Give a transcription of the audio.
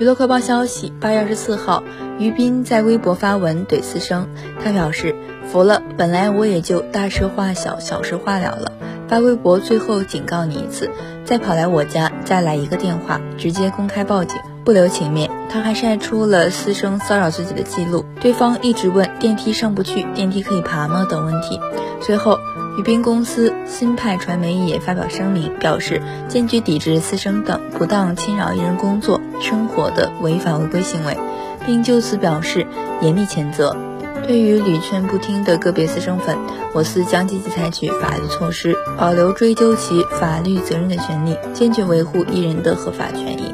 娱乐快报消息：八月二十四号，于斌在微博发文怼私生，他表示服了，本来我也就大事化小，小事化了了。发微博最后警告你一次，再跑来我家，再来一个电话，直接公开报警，不留情面。他还晒出了私生骚扰自己的记录，对方一直问电梯上不去，电梯可以爬吗等问题。随后。于斌公司新派传媒也发表声明，表示坚决抵制私生等不当侵扰艺人工作生活的违法违规行为，并就此表示严厉谴责。对于屡劝不听的个别私生粉，我司将积极采取法律措施，保留追究其法律责任的权利，坚决维护艺人的合法权益。